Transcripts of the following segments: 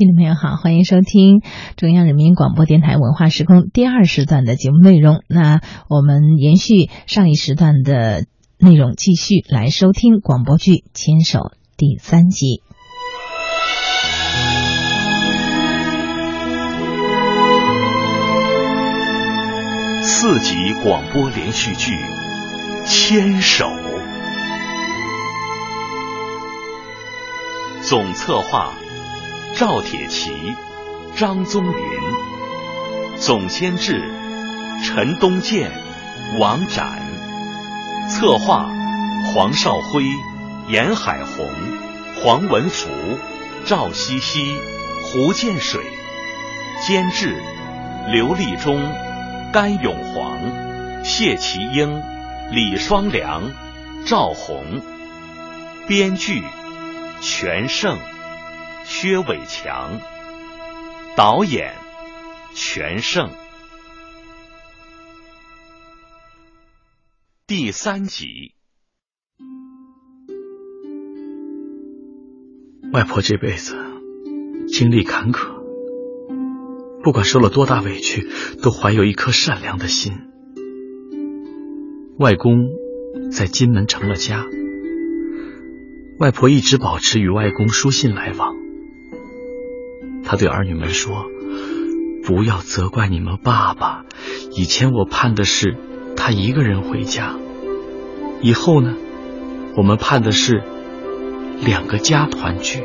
听众朋友好，欢迎收听中央人民广播电台文化时空第二时段的节目内容。那我们延续上一时段的内容，继续来收听广播剧《牵手》第三集。四集广播连续剧《牵手》，总策划赵铁骑、张宗林，总监制陈东健、王展，策划黄少辉、严海红、黄文福、赵西西、胡建水，监制刘立忠。甘永煌、谢其英、李双良、赵红，编剧全胜、薛伟强，导演全胜。第三集，外婆这辈子经历坎坷。不管受了多大委屈，都怀有一颗善良的心。外公在金门成了家，外婆一直保持与外公书信来往。他对儿女们说：“不要责怪你们爸爸，以前我盼的是他一个人回家，以后呢，我们盼的是两个家团聚。”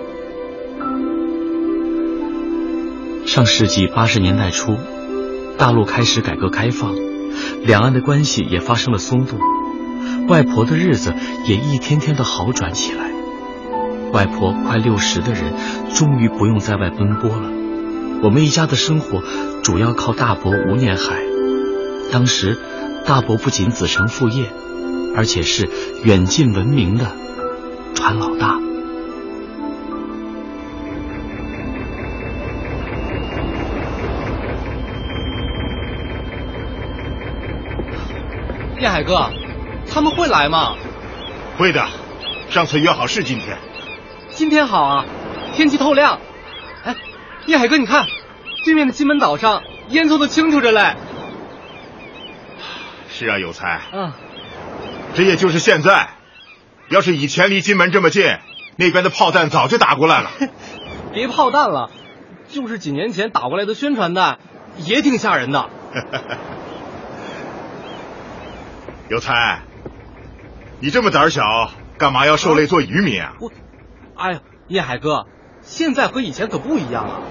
上世纪八十年代初，大陆开始改革开放，两岸的关系也发生了松动，外婆的日子也一天天的好转起来。外婆快六十的人，终于不用在外奔波了。我们一家的生活主要靠大伯吴念海。当时，大伯不仅子承父业，而且是远近闻名的船老大。叶海哥，他们会来吗？会的，上次约好是今天。今天好啊，天气透亮。哎，叶海哥，你看，对面的金门岛上烟囱都清楚着嘞。是啊，有才。嗯。这也就是现在，要是以前离金门这么近，那边的炮弹早就打过来了。别炮弹了，就是几年前打过来的宣传弹，也挺吓人的。有才，你这么胆小，干嘛要受累做渔民啊？我，哎呀，叶海哥，现在和以前可不一样了。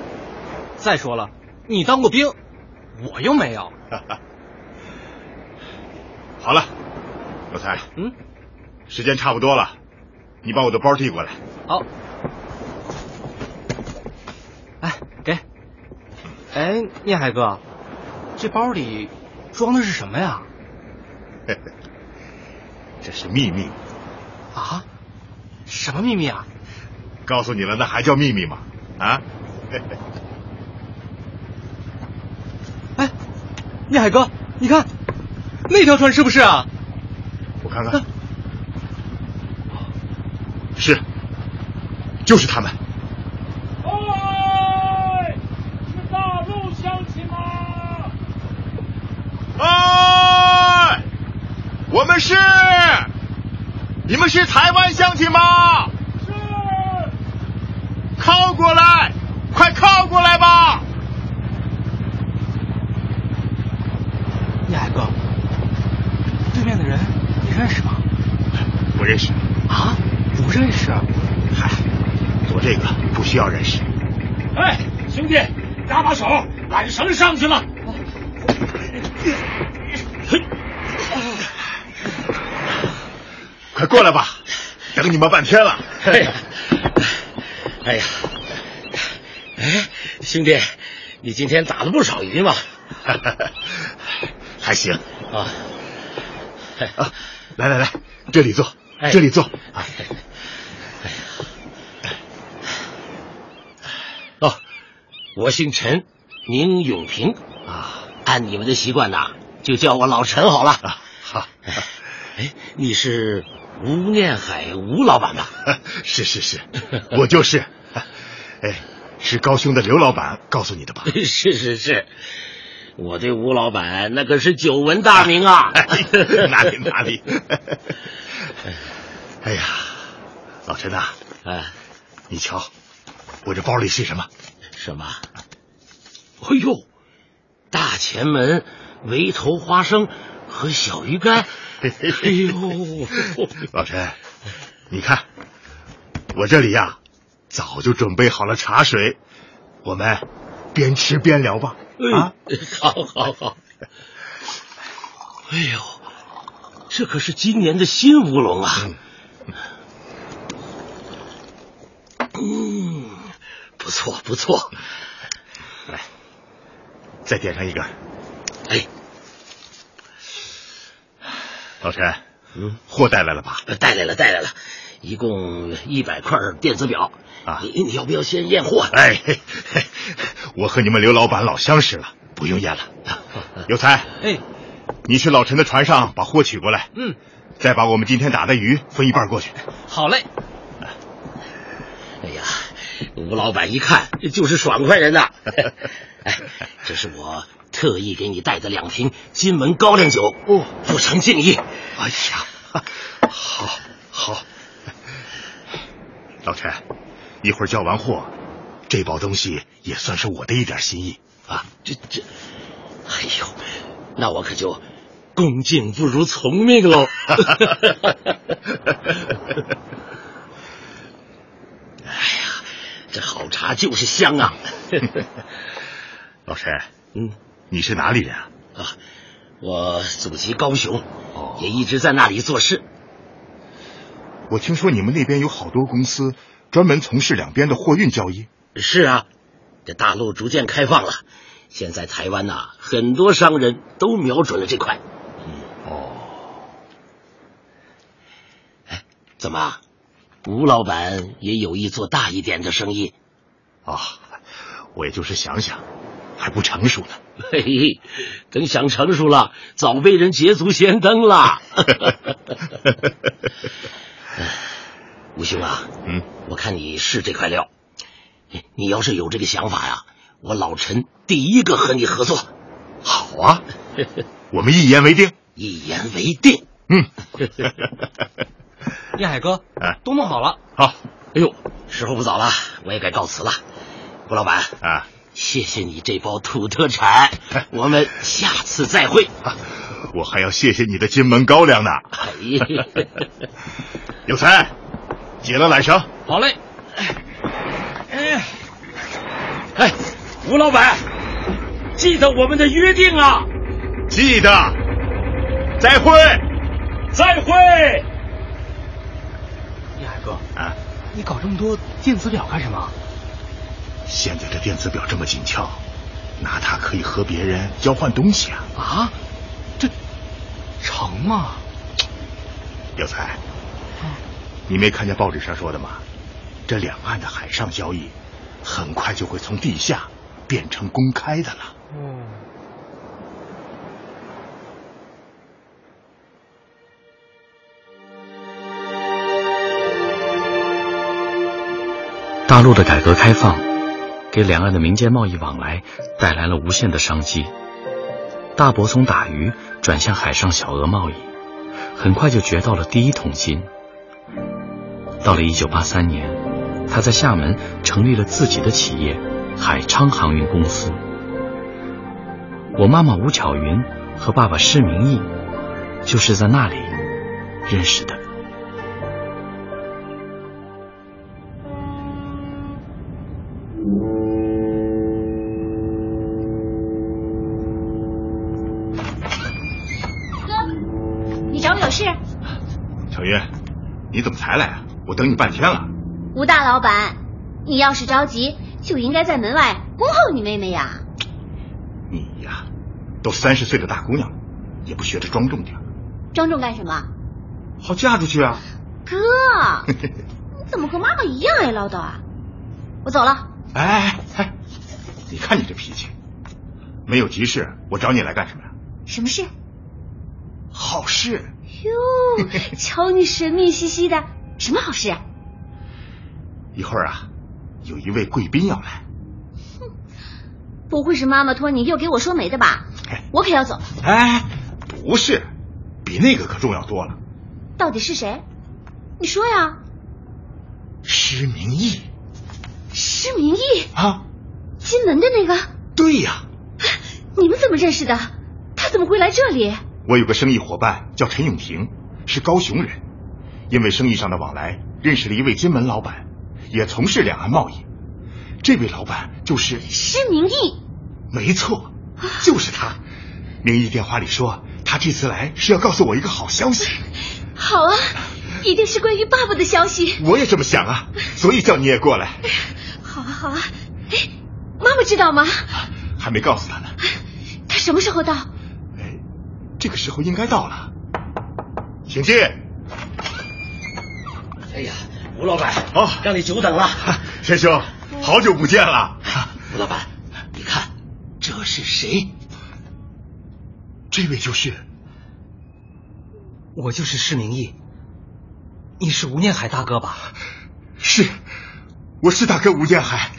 再说了，你当过兵，我又没有。好了，老蔡，嗯，时间差不多了，你把我的包递过来。好。哎，给。哎，聂海哥，这包里装的是什么呀？这是秘密啊！什么秘密啊？告诉你了，那还叫秘密吗？啊！哎，聂海哥，你看那条船是不是啊？我看看，是，就是他们。哎，是大陆乡亲吗？哎，我们是，你们是台湾乡亲吗？是。靠过来，快靠过来吧！叶海哥，对面的人你认识吗？不认识。啊？不认识？嗨，做这个不需要认识。哎，兄弟，搭把手，缆绳上去了。快过来吧，等你们半天了。哎呀，哎呀，哎，兄弟，你今天打了不少鱼嘛？还行啊。啊，来来来，这里坐，这里坐。哎呀，哦，我姓陈，名永平啊。按你们的习惯呐，就叫我老陈好了。啊，好。哎，你是吴念海吴老板吧？是是是，我就是。哎，是高兄的刘老板告诉你的吧？是是是，我对吴老板那可是久闻大名啊！哪里哪里。哎呀，老陈呐，哎，你瞧，我这包里是什么？什么？哎呦，大前门围头花生和小鱼干。哎呦，老陈，你看，我这里呀，早就准备好了茶水，我们边吃边聊吧。啊，好，好，好。哎呦，这可是今年的新乌龙啊！嗯，不错，不错。来，再点上一个。哎。老陈，嗯，货带来了吧？带来了，带来了，一共一百块电子表啊！你你要不要先验货？哎，我和你们刘老板老相识了，不用验了。有才，哎，你去老陈的船上把货取过来。嗯，再把我们今天打的鱼分一半过去。好嘞。哎呀，吴老板一看就是爽快人呐。哎，这是我。特意给你带的两瓶金门高粱酒哦，不成敬意。哎呀，好，好，老陈，一会儿交完货，这包东西也算是我的一点心意啊。这这，哎呦，那我可就恭敬不如从命喽。哎呀，这好茶就是香啊。老陈，嗯。你是哪里人啊？啊，我祖籍高雄，哦，也一直在那里做事。我听说你们那边有好多公司专门从事两边的货运交易。是啊，这大陆逐渐开放了，现在台湾呐，很多商人都瞄准了这块。嗯，哦，哎，怎么，吴老板也有意做大一点的生意？啊，我也就是想想。还不成熟呢，嘿嘿，等想成熟了，早被人捷足先登了。吴兄啊，嗯，我看你是这块料，你要是有这个想法呀，我老陈第一个和你合作。好啊，我们一言为定。一言为定。嗯。叶海哥，哎，都弄好了。好。哎呦，时候不早了，我也该告辞了。吴老板啊。谢谢你这包土特产，我们下次再会。我还要谢谢你的金门高粱呢。有才，解了缆绳。好嘞。哎，哎，吴老板，记得我们的约定啊！记得。再会。再会。叶海哥啊，你搞这么多电子表干什么？现在这电子表这么紧俏，拿它可以和别人交换东西啊！啊，这成吗？有才，你没看见报纸上说的吗？这两岸的海上交易，很快就会从地下变成公开的了。嗯。大陆的改革开放。给两岸的民间贸易往来带来了无限的商机。大伯从打鱼转向海上小额贸易，很快就掘到了第一桶金。到了一九八三年，他在厦门成立了自己的企业——海昌航运公司。我妈妈吴巧云和爸爸施明义就是在那里认识的。你怎么才来啊？我等你半天了。吴大老板，你要是着急，就应该在门外恭候你妹妹呀。你呀，都三十岁的大姑娘了，也不学着庄重点。庄重干什么？好嫁出去啊。哥，你怎么和妈妈一样爱唠叨啊？我走了。哎哎哎，你看你这脾气，没有急事，我找你来干什么呀？什么事？好事。哟，瞧你神秘兮兮的，什么好事啊？一会儿啊，有一位贵宾要来，哼不会是妈妈托你又给我说媒的吧？我可要走了。哎，不是，比那个可重要多了。到底是谁？你说呀。施明义。施明义啊，金门的那个。对呀。你们怎么认识的？他怎么会来这里？我有个生意伙伴叫陈永平，是高雄人，因为生意上的往来，认识了一位金门老板，也从事两岸贸易。这位老板就是施明义。没错，就是他。明义电话里说，他这次来是要告诉我一个好消息。好啊，一定是关于爸爸的消息。我也这么想啊，所以叫你也过来。好啊，好啊。哎，妈妈知道吗？还没告诉他呢。他什么时候到？哎，这个时候应该到了。请进。哎呀，吴老板，哦，让你久等了。陈兄，好久不见了。吴老板，你看这是谁？这位就是，我就是施明义。你是吴念海大哥吧？是，我是大哥吴念海。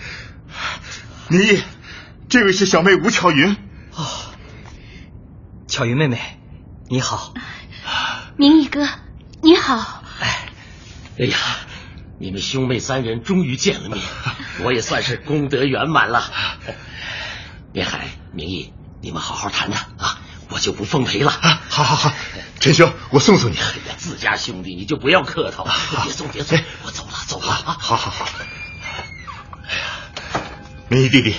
明义，这位是小妹吴巧云。哦，巧云妹妹，你好。明义哥，你好。哎，哎呀，你们兄妹三人终于见了面，我也算是功德圆满了。别海、明义，你们好好谈谈啊，我就不奉陪了。啊，好好好，陈兄，我送送你。自家兄弟，你就不要客套，别送别送，我走了走了啊。好好好。哎呀，明义弟弟，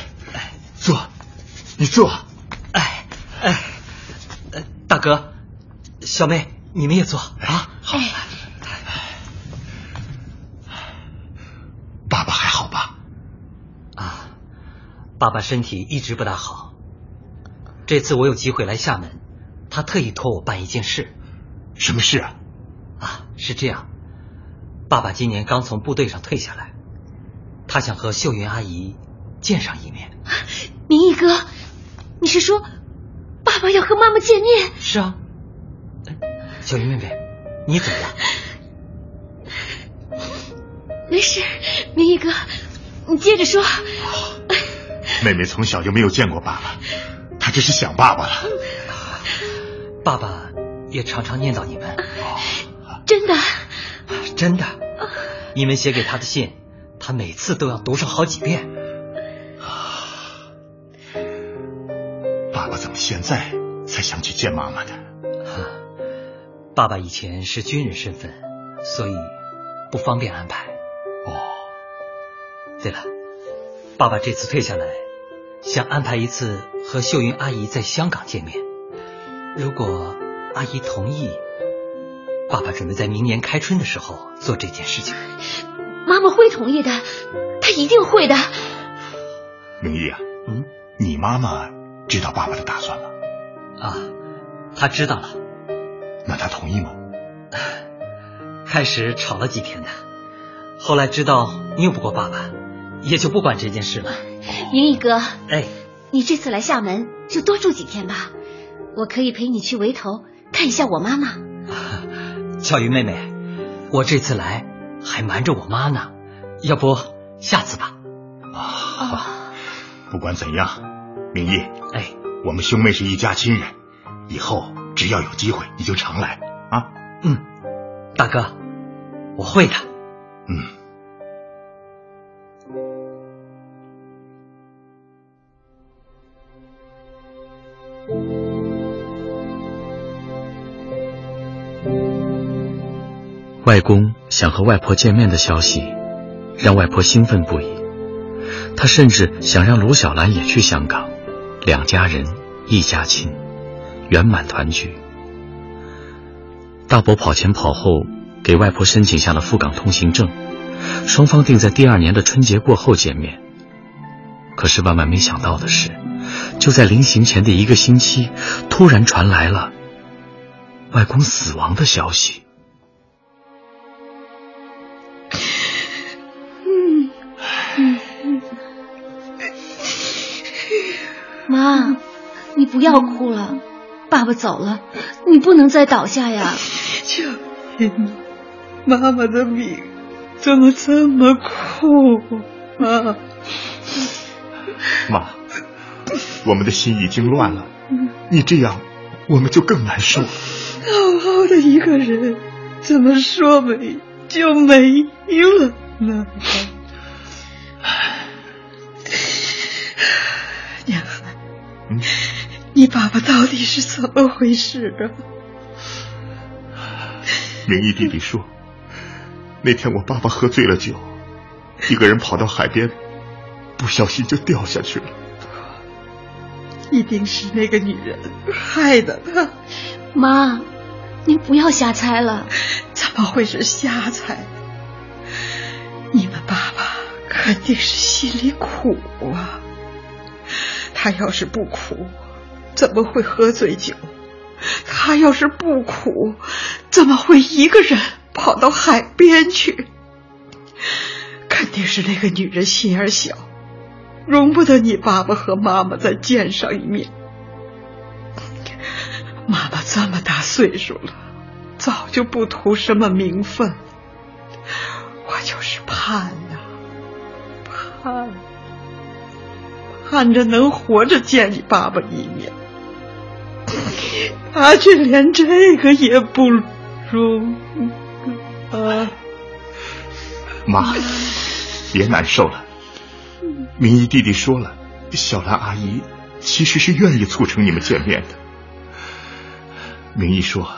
坐，你坐。大哥，小妹，你们也坐啊。好。爸爸还好吧？啊，爸爸身体一直不大好。这次我有机会来厦门，他特意托我办一件事。什么事啊？啊，是这样，爸爸今年刚从部队上退下来，他想和秀云阿姨见上一面。明义哥，你是说爸爸要和妈妈见面？是啊。小云妹妹，你怎么了？没事，明义哥，你接着说。妹妹从小就没有见过爸爸，她只是想爸爸了。爸爸也常常念叨你们。真的？真的。你们写给他的信，他每次都要读上好几遍。现在才想去见妈妈的？爸爸以前是军人身份，所以不方便安排。哦，对了，爸爸这次退下来，想安排一次和秀云阿姨在香港见面。如果阿姨同意，爸爸准备在明年开春的时候做这件事情。妈妈会同意的，她一定会的。明义啊，嗯，你妈妈知道爸爸的打算吗？啊，他知道了。那他同意吗？开始吵了几天的，后来知道拗不过爸爸，也就不管这件事了。明义哥，哎，你这次来厦门就多住几天吧，我可以陪你去围头看一下我妈妈。巧云妹妹，我这次来还瞒着我妈呢，要不下次吧？啊，不管怎样，明义，哎，我们兄妹是一家亲人，以后只要有机会你就常来啊。嗯，大哥，我会的。嗯。外公想和外婆见面的消息，让外婆兴奋不已。她甚至想让卢小兰也去香港，两家人一家亲，圆满团聚。大伯跑前跑后给外婆申请下了赴港通行证，双方定在第二年的春节过后见面。可是万万没想到的是，就在临行前的一个星期，突然传来了外公死亡的消息。妈，你不要哭了，爸爸走了，你不能再倒下呀！就因妈妈的命怎么这么苦啊？妈，我们的心已经乱了。你这样，我们就更难受。好好的一个人，怎么说没就没了呢？你爸爸到底是怎么回事啊？明义弟弟说，那天我爸爸喝醉了酒，一个人跑到海边，不小心就掉下去了。一定是那个女人害的他。妈，您不要瞎猜了。怎么会是瞎猜？你们爸爸肯定是心里苦啊。他要是不苦，怎么会喝醉酒？他要是不苦，怎么会一个人跑到海边去？肯定是那个女人心眼小。容不得你爸爸和妈妈再见上一面。妈妈这么大岁数了，早就不图什么名分，我就是盼呐，盼，盼着能活着见你爸爸一面。他却连这个也不如啊！妈，别难受了。明义弟弟说了，小兰阿姨其实是愿意促成你们见面的。明义说，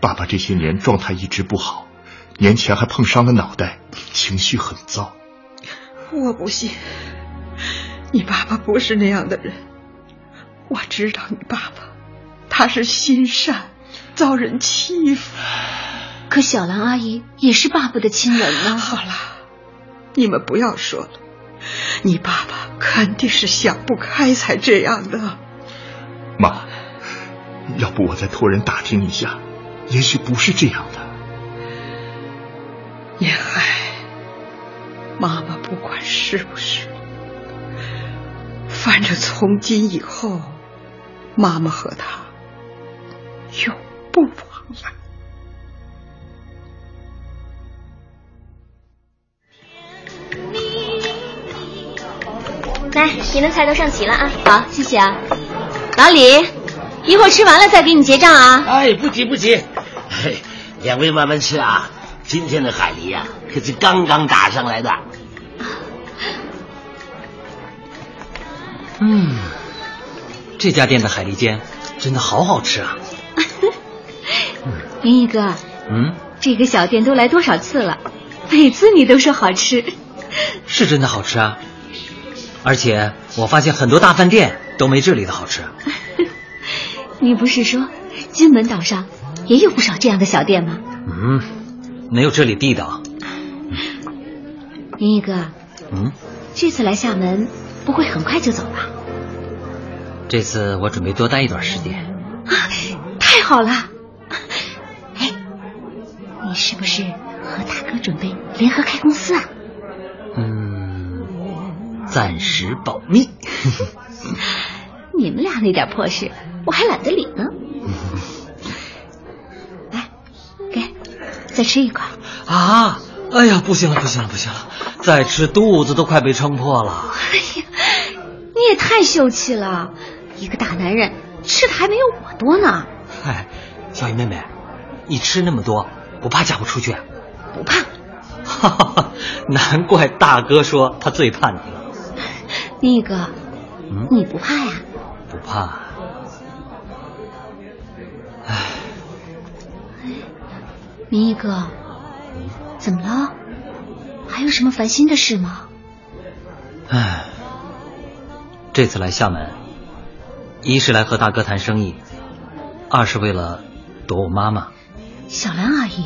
爸爸这些年状态一直不好，年前还碰伤了脑袋，情绪很糟。我不信，你爸爸不是那样的人。我知道你爸爸，他是心善，遭人欺负。可小兰阿姨也是爸爸的亲人呢。好了，你们不要说了。你爸爸肯定是想不开才这样的。妈，要不我再托人打听一下，也许不是这样的。也嗨，妈妈不管是不是，反正从今以后，妈妈和他永不妨来。来，你们菜都上齐了啊！好，谢谢啊，老李，一会儿吃完了再给你结账啊！哎，不急不急，嘿两位慢慢吃啊。今天的海梨呀，可是刚刚打上来的。嗯，这家店的海蛎煎真的好好吃啊！明义哥，嗯，这个小店都来多少次了，每次你都说好吃，是真的好吃啊！而且我发现很多大饭店都没这里的好吃。你不是说金门岛上也有不少这样的小店吗？嗯，没有这里地道。明义哥，嗯，这次来厦门不会很快就走吧？这次我准备多待一段时间。啊，太好了！哎，你是不是和大哥准备联合开公司啊？嗯，暂时保密。你们俩那点破事，我还懒得理呢。来，给，再吃一块。啊！哎呀，不行了，不行了，不行了！再吃肚子都快被撑破了。哎呀，你也太秀气了！一个大男人吃的还没有我多呢。嗨，小雨妹妹，你吃那么多，不怕嫁不出去？不怕。哈哈，难怪大哥说他最怕你了。明义哥，嗯，你不怕呀？不怕。唉，明义哥，怎么了？还有什么烦心的事吗？唉，这次来厦门，一是来和大哥谈生意，二是为了躲我妈妈。小兰阿姨，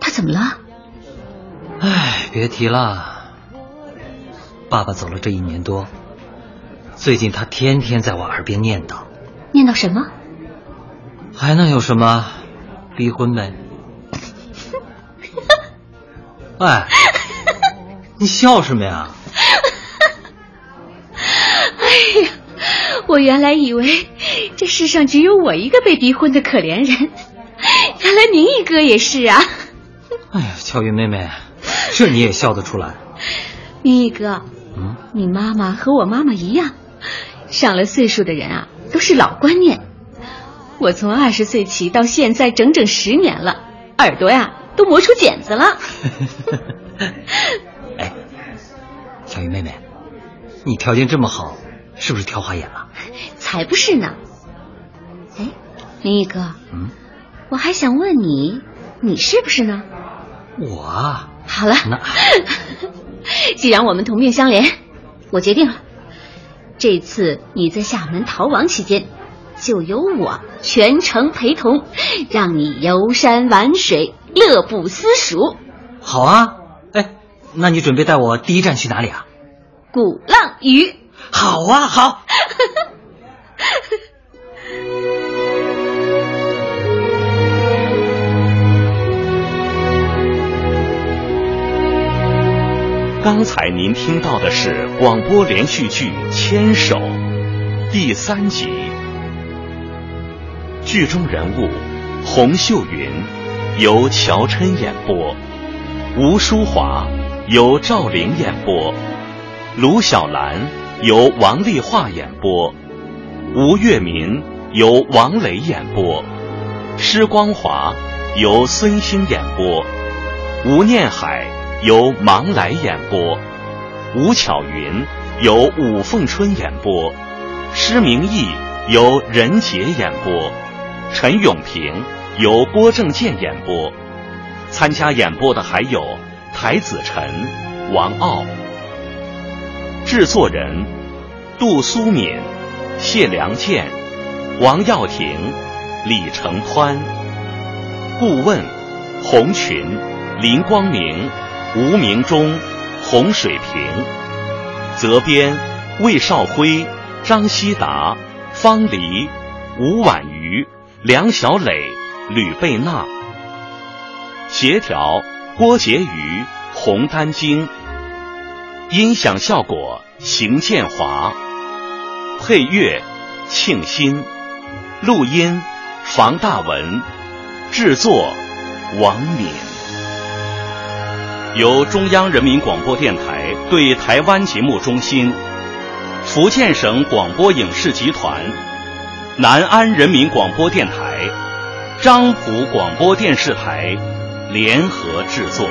她怎么了？哎，别提了，爸爸走了这一年多，最近他天天在我耳边念叨。念叨什么？还能有什么？离婚呗。哎，你笑什么呀？哎呀，我原来以为这世上只有我一个被逼婚的可怜人，原来明义哥也是啊。哎呀，巧云妹妹，这你也笑得出来？明义哥，嗯，你妈妈和我妈妈一样，上了岁数的人啊，都是老观念。我从二十岁起到现在整整十年了，耳朵呀都磨出茧子了。哎，小云妹妹，你条件这么好，是不是挑花眼了？才不是呢。哎，林毅哥，嗯，我还想问你，你是不是呢？我啊，好了，那 既然我们同命相连，我决定了，这次你在厦门逃亡期间，就由我全程陪同，让你游山玩水，乐不思蜀。好啊，哎，那你准备带我第一站去哪里啊？鼓浪屿。好啊，好。刚才您听到的是广播连续剧《牵手》第三集，剧中人物洪秀云由乔琛演播，吴淑华由赵玲演播，卢小兰由王丽华演播，吴月明由王磊演播，施光华由孙兴演播，吴念海。由芒来演播，吴巧云由武凤春演播，施明义由任杰演播，陈永平由郭正健演播。参加演播的还有台子晨、王傲。制作人：杜苏敏、谢良健、王耀庭、李成宽。顾问：洪群、林光明。吴明忠、洪水平，责编魏少辉、张希达、方黎、吴婉瑜、梁小磊、吕贝娜，协调郭杰瑜、洪丹晶，音响效果邢建华，配乐庆新，录音房大文，制作王敏。由中央人民广播电台对台湾节目中心、福建省广播影视集团、南安人民广播电台、漳浦广播电视台联合制作。